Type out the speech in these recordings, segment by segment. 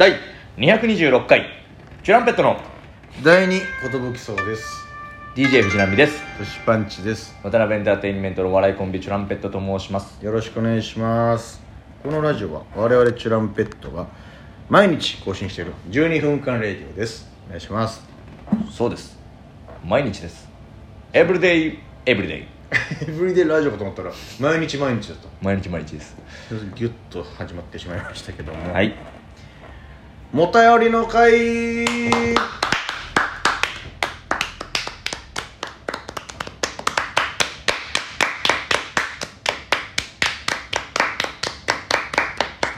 第226回チュランペットの第二寿そうです。DJ 藤波です。トシパンチです。渡辺エンターテインメントのお笑いコンビチュランペットと申します。よろしくお願いします。このラジオは我々チュランペットが毎日更新している12分間レディオです。お願いします。そうです。毎日です。エブリデイエブリデイエブリデイラジオかと思ったら毎日毎日だと毎日毎日です。ギュッと始まってしまいましたけども。はいもたよりの会。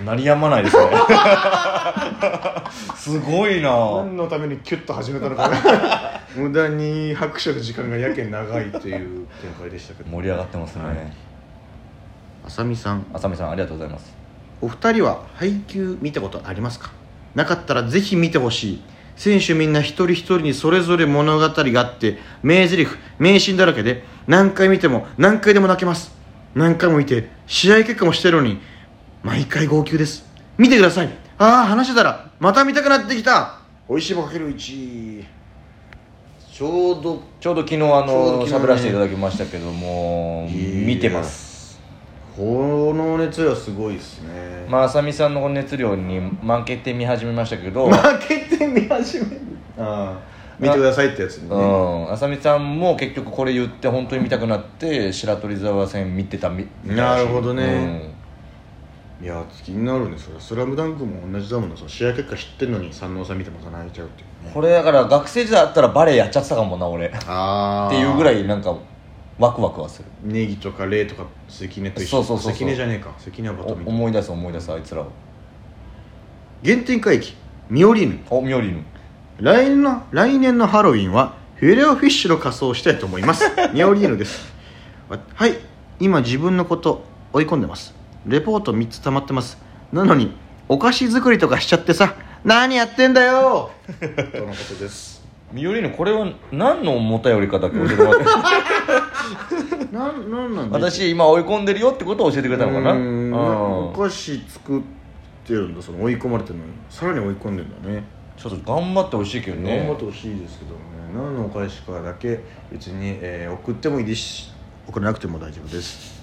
鳴りやまないですね。すごいな。何のためにキュッと始めたのか 無駄に拍手の時間がやけに長いという展開でしたけど。盛り上がってますね、はい。あさみさん。あさみさんありがとうございます。お二人は配球見たことありますか？なかったらぜひ見てほしい。選手みんな一人一人にそれぞれ物語があって名台詞名シーンだらけで何回見ても何回でも泣けます。何回も見て試合結果もしてるのに毎回号泣です。見てください。ああ話してたらまた見たくなってきた。おいしいもかける1ちょうどちょうど昨日あちょうのど昨日ね。喋らせていただきましたけども見てますこの熱量すごいですね。まああさみさんの熱量に負けて見始めましたけど。負けて見始める？ああ。見てくださいってやつにうねん、あさみさんも結局これ言って本当に見たくなって白鳥沢戦見てたみなしるほどね。いや気になるねそれ「スラムダンクも同じだもんな試合結果知ってるのに三能さん見てもさ泣いちゃうっていうね。うんこれだから学生時代あったらバレエやっちゃってたかもな俺。っあていうぐらいいなんかワクワクはする。ネギとかレイとか関根と一緒。そうそうそうそう。関根じゃねえか。関根はバミントン。思い出す思い出すあいつらを。原点回帰。ミオリーヌ。おミオリーヌ。来年の来年のハロウィンはフィレオフィッシュの仮装をしたいと思います。ミオリーヌです。わはい。今自分のこと追い込んでます。レポート3つ溜まってます。なのにお菓子作りとかしちゃってさ何やってんだよ！とのことです。ミオリーヌこれは何のもたよりかだけ教えてもらって なんなんなんだ私今追い込んでるよってことを教えてくれたのかな。うーんうん。お菓子作ってるんだその追い込まれてるのに。さらに追い込んでんだね。ちょっと頑張ってほしいけどね。頑張ってほしいですけどね。何のお菓子かだけ別に、えー送ってもいいです。し送らなくても大丈夫です。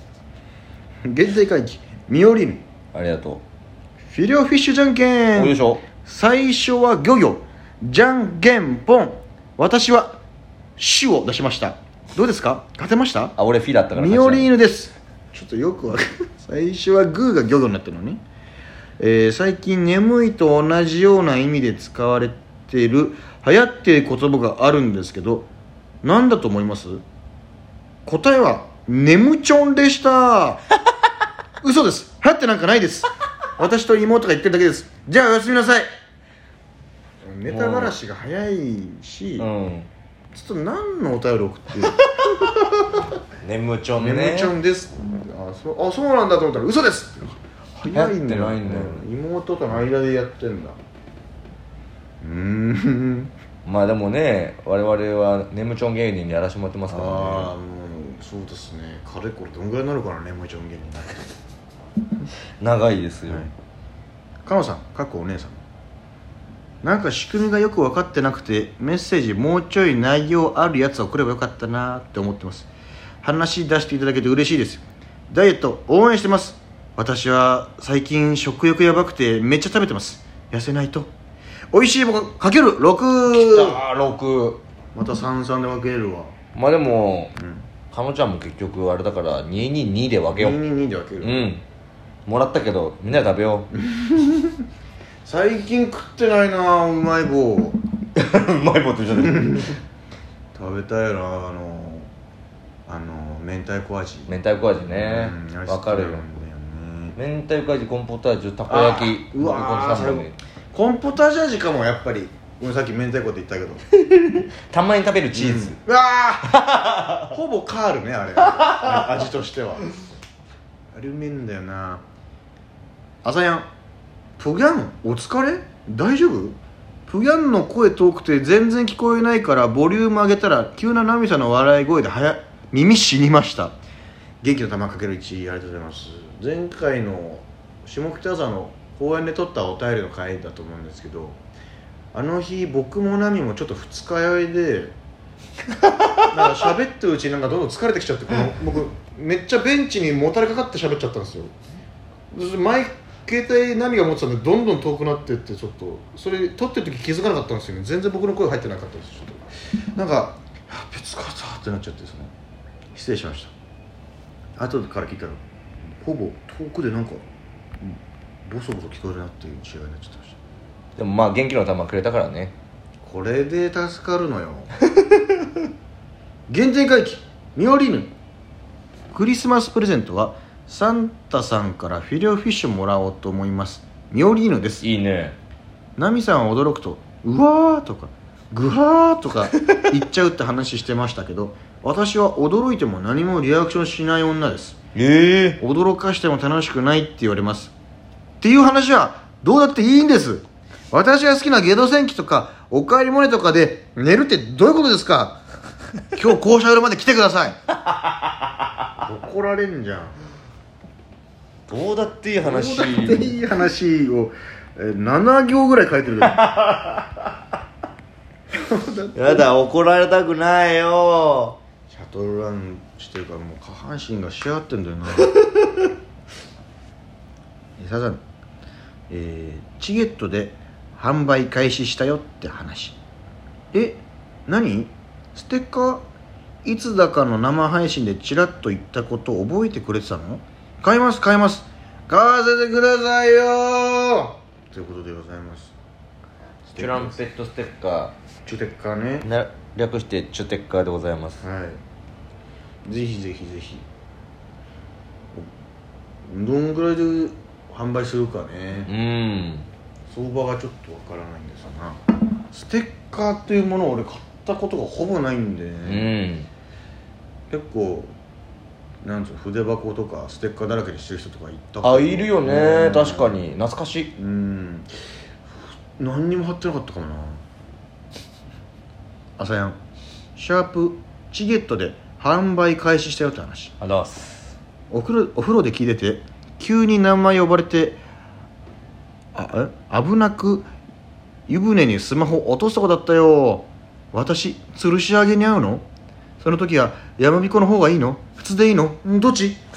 現在回帰ミオリーヌありがとフィレオフィッシュじゃんけうおよいしょ。最初は漁業じゃんけんぽん。私は種を出しましたどうですか？勝てました？あ俺フィだったからミオリーヌヌです。ちょっとよくわかる最初はグーが漁業になってるのね、えー最近眠いと同じような意味で使われている流行っている言葉があるんですけど何だと思います？答えは眠ちょんでした。嘘です。流行ってなんかないです。私と妹が言ってるだけです。じゃあおやすみなさい。ネタばらしが早いし、うんちょっと何のお便り送ってる？眠ちょんね。眠ちゃんですあそう。あそうなんだと思ったら嘘です。早いんだよ。やってないん妹との間でやってんだ。うーん。まあでもね我々は眠ちょん芸人にやらせてもらってますからああねもうそうですね。かれこれどんぐらいになるかな眠ちゃん芸人になって。長いですよ、はい。かのさんかっこお姉さんなんか仕組みがよく分かってなくてメッセージもうちょい内容あるやつを送ればよかったなって思ってます。話出していただけて嬉しいです。ダイエット応援してます。私は最近食欲やばくてめっちゃ食べてます。痩せないと。美味しいものかける6ああ6また三々で分けれるわ。まあでもうん。かのちゃんも結局あれだから222で分けよう。222で分ける、うん。もらったけどみんなで食べよう 最近食ってないなうまい棒。うまいこと言っちゃって食べたいなあのあの明太子味。明太子味ね。うんかるよ。ね。明太子味コンポタージュたこ焼き。あうわコンポタージュ味かもやっぱり。ごめんさっき明太子って言ったけど。たまに食べるチーズ、うわー。ほぼカールねあれ。あ味としては。あれうめえんだよな。朝やんプギャンお疲れ？大丈夫？プギャンの声遠くて全然聞こえないからボリューム上げたら急な涙の笑い声で早耳死にました。元気の玉かける1ありがとうございます。前回の下北沢の公園で撮ったお便りの回だと思うんですけどあの日僕もナミもちょっと二日酔いでなんか喋ってるうちになんかどんどん疲れてきちゃってこの僕めっちゃベンチにもたれかかって喋っちゃったんですよ。そして前携帯ナミが持ってたんでどんどん遠くなってってちょっとそれ撮ってる時気づかなかったんですよね。全然僕の声入ってなかったです。ちょっと。なんかやべ疲れたってなっちゃってですね失礼しました。後から聞いたらほぼ遠くでなんかうんボソボソ聞こえるなっていう違いになっちゃってました。でもまあ元気の玉くれたからね。これで助かるのよ。原点回帰。ミオリーヌクリスマスプレゼントはサンタさんからフィレオフィッシュもらおうと思います。ミオリーヌです。いいね。ナミさんは驚くと「うわー」とか「グハー」とか 言っちゃうって話してましたけど私は驚いても何もリアクションしない女です。ええ驚かしても楽しくないって言われます。っていう話はどうだっていいんです。私が好きなゲド戦記とかおかえりモネとかで寝るってどういうことですか？今日校舎裏まで来てください。怒られんじゃんどうだっていい話。どうだっていい話を、えー7行ぐらい書いてる やだ怒られたくないよ。シャトルランしてるからもう下半身が仕上がってんだよな。えサザン、えーチゲットで販売開始したよって話。え何？ステッカー？いつだかの生配信でチラッと言ったこと覚えてくれてたの？買います買います。買わせてくださいよ。ということでございます。チュランペットステッカチュテッカーね。ーな略してチュテッカーでございます。はい。ぜひぜひぜひ。おどんぐらいで販売するかうねん。相場がちょっとわからないんですよなステッカーっていうものを俺買ったことがほぼないんで。うね、ん。結構なんつうの筆箱とかステッカーだらけにしてる人とかいたあいるよね。うん。確かに。懐かしい。うん。何にも貼ってなかったかもな。朝やん。シャープチゲットで販売開始したよって話。あざっす。お風呂お風呂で聞いてて急に名前呼ばれてあえ？危なく湯船にスマホ落とすとこだったよ。私吊るし上げに合うの？その時は山彦の方がいいの？普通でいいの？んどっち？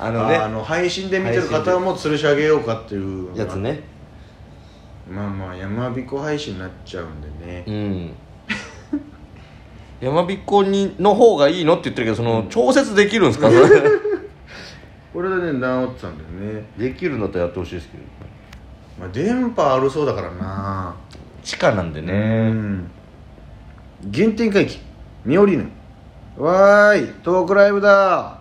あのね。あの配信で見てる方も吊るし上げようかっていうやつね。まあまあ山彦配信になっちゃうんでね。うん。山彦にの方がいいのって言ってるけどその調節できるんですか？これでね治ってたんだよね。できるんだったらやってほしいですけど。まあ電波あるそうだからな。地下なんでうねん原点回帰。ミオリーヌわーいトークライブだ。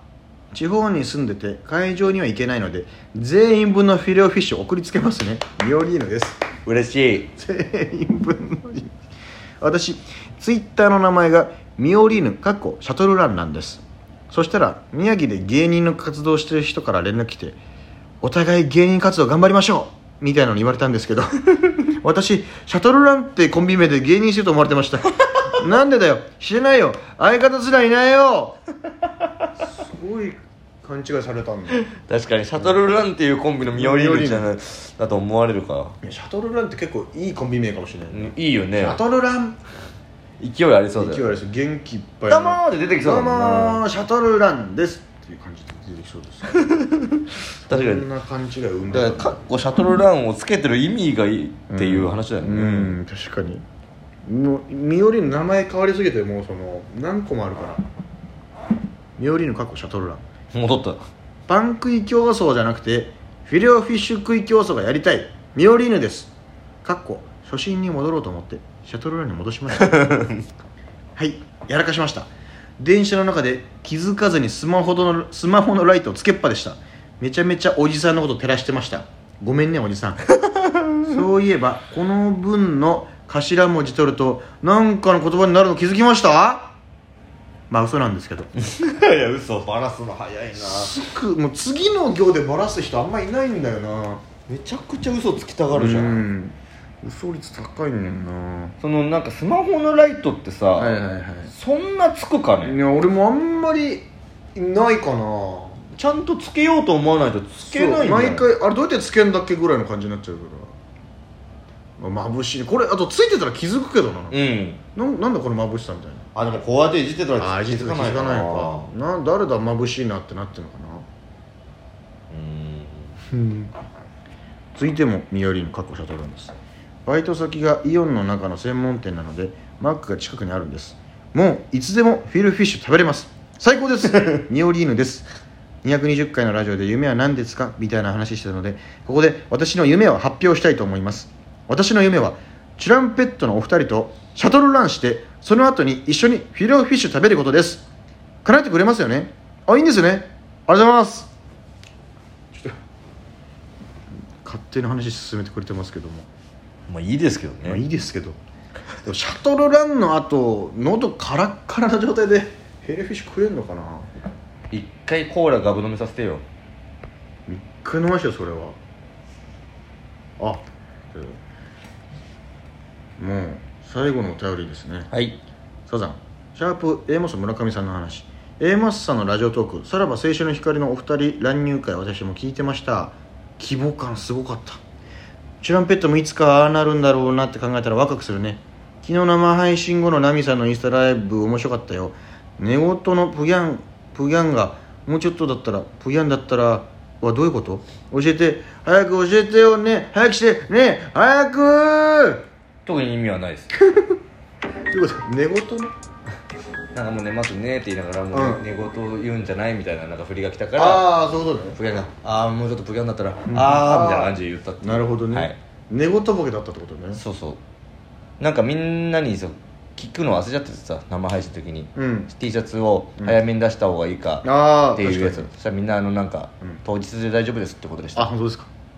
地方に住んでて会場には行けないので全員分のフィレオフィッシュ送りつけますね。ミオリーヌです。嬉しい。全員分の私ツイッターの名前がミオリーヌかっこシャトルランなんです。そしたら宮城で芸人の活動してる人から連絡来てお互い芸人活動頑張りましょうみたいなの言われたんですけど。私シャトルランってコンビ名で芸人してると思われてましたなんでだよ？してないよ。相方すらいないよ。すごい勘違いされたんだ。確かにシャトルランっていうコンビのミオリーヌちゃんだと思われるかいやシャトルランって結構いいコンビ名かもしれない、うんいいよね。シャトルラン。勢いありそうだよ。勢いあるし元気いっぱいどうもーって出てきそうどうもだもんな。ーシャトルランですっていう感じで出てきそうです。確かに。そんな勘違い生んだ。だからかっこシャトルランをつけてる意味がいいっていう話だよね、うん確かにもうミオリーヌ名前変わりすぎてもうその何個もあるから。ミオリーヌかっこシャトルラン。戻った。パン食い競争じゃなくてフィレオフィッシュ食い競争がやりたい。ミオリーヌです。かっこ初心に戻ろうと思ってシャトルランに戻しました。はいやらかしました。電車の中で気づかずにスマホのスマホのライトをつけっぱでした。めちゃめちゃおじさんのこと照らしてました。ごめんねおじさん。そういえばこの文の頭文字取ると何かの言葉になるの気づきました？まあ嘘なんですけど。いや嘘バラすの早いな。すぐもう次の行でバラす人あんまいないんだよな。めちゃくちゃ嘘つきたがるじゃん、うん。嘘率高いねんな。そのなんかスマホのライトってさ、はいはいはい。そんなつくかね？いや俺もあんまりないかな。ちゃんとつけようと思わないとつけないんだよ。毎回あれどうやってつけんだっけぐらいの感じになっちゃうから。まあ眩しい。これあとついてたら気づくけどな、うん。なんなんだこの眩しさみたいな。あでもこうやっていじってたらああ気づかないか。な誰だ眩しいなってなってるのかな。うん。続いてもミオリーヌかっこシャトルランです。バイト先がイオンの中の専門店なのでマックが近くにあるんです。もういつでもフィルフィッシュ食べれます。最高です。ミオリーヌです。220回のラジオで夢は何ですか？みたいな話してたのでここで私の夢を発表したいと思います私の夢はチュランペットのお二人とシャトルランしてその後に一緒にフィレオフィッシュ食べることです。叶えてくれますよね？あいいんですよね？ありがとうございます。ちょっと勝手な話進めてくれてますけども、まあいいですけどまあいいねですけど。でもシャトルランの後喉カラッカラな状態でヘレフィッシュ食えんのかな？一回コーラガブ飲みさせてよ。一回飲ましたよそれは。あもう最後のお便りですね。はい。サザン。シャープ A マス村上さんの話。A マスさんのラジオトーク。さらば青春の光のお二人乱入会私も聞いてました。希望感すごかった。チュランペットもいつかああなるんだろうなって考えたらワクワクするね。昨日生配信後のナミさんのインスタライブ面白かったよ。寝言のプギャンプギャンがもうちょっとだったらプギャンだったらはどういうこと？教えて。早く教えてよね。早くしてね。早く特に意味はないです。ということ寝言ね？なんかもう寝ますねって言いながらもううん。寝言言うんじゃないみたいななんか振りが来たからああそういうことね。プギャンが「ああもうちょっとプギャンだったら、ん。ああ」みたいな感じで言ったっていう。なるほどね、はい、寝言ボケだったってことね。そうそう。なんかみんなにそう聞くの忘れちゃっててさ生配信の時に、うん。T シャツを早めに出した方がいいかああっていうやつ、そしたらみんなあのなんか、うん。当日で大丈夫ですってことでした。あ本当ですか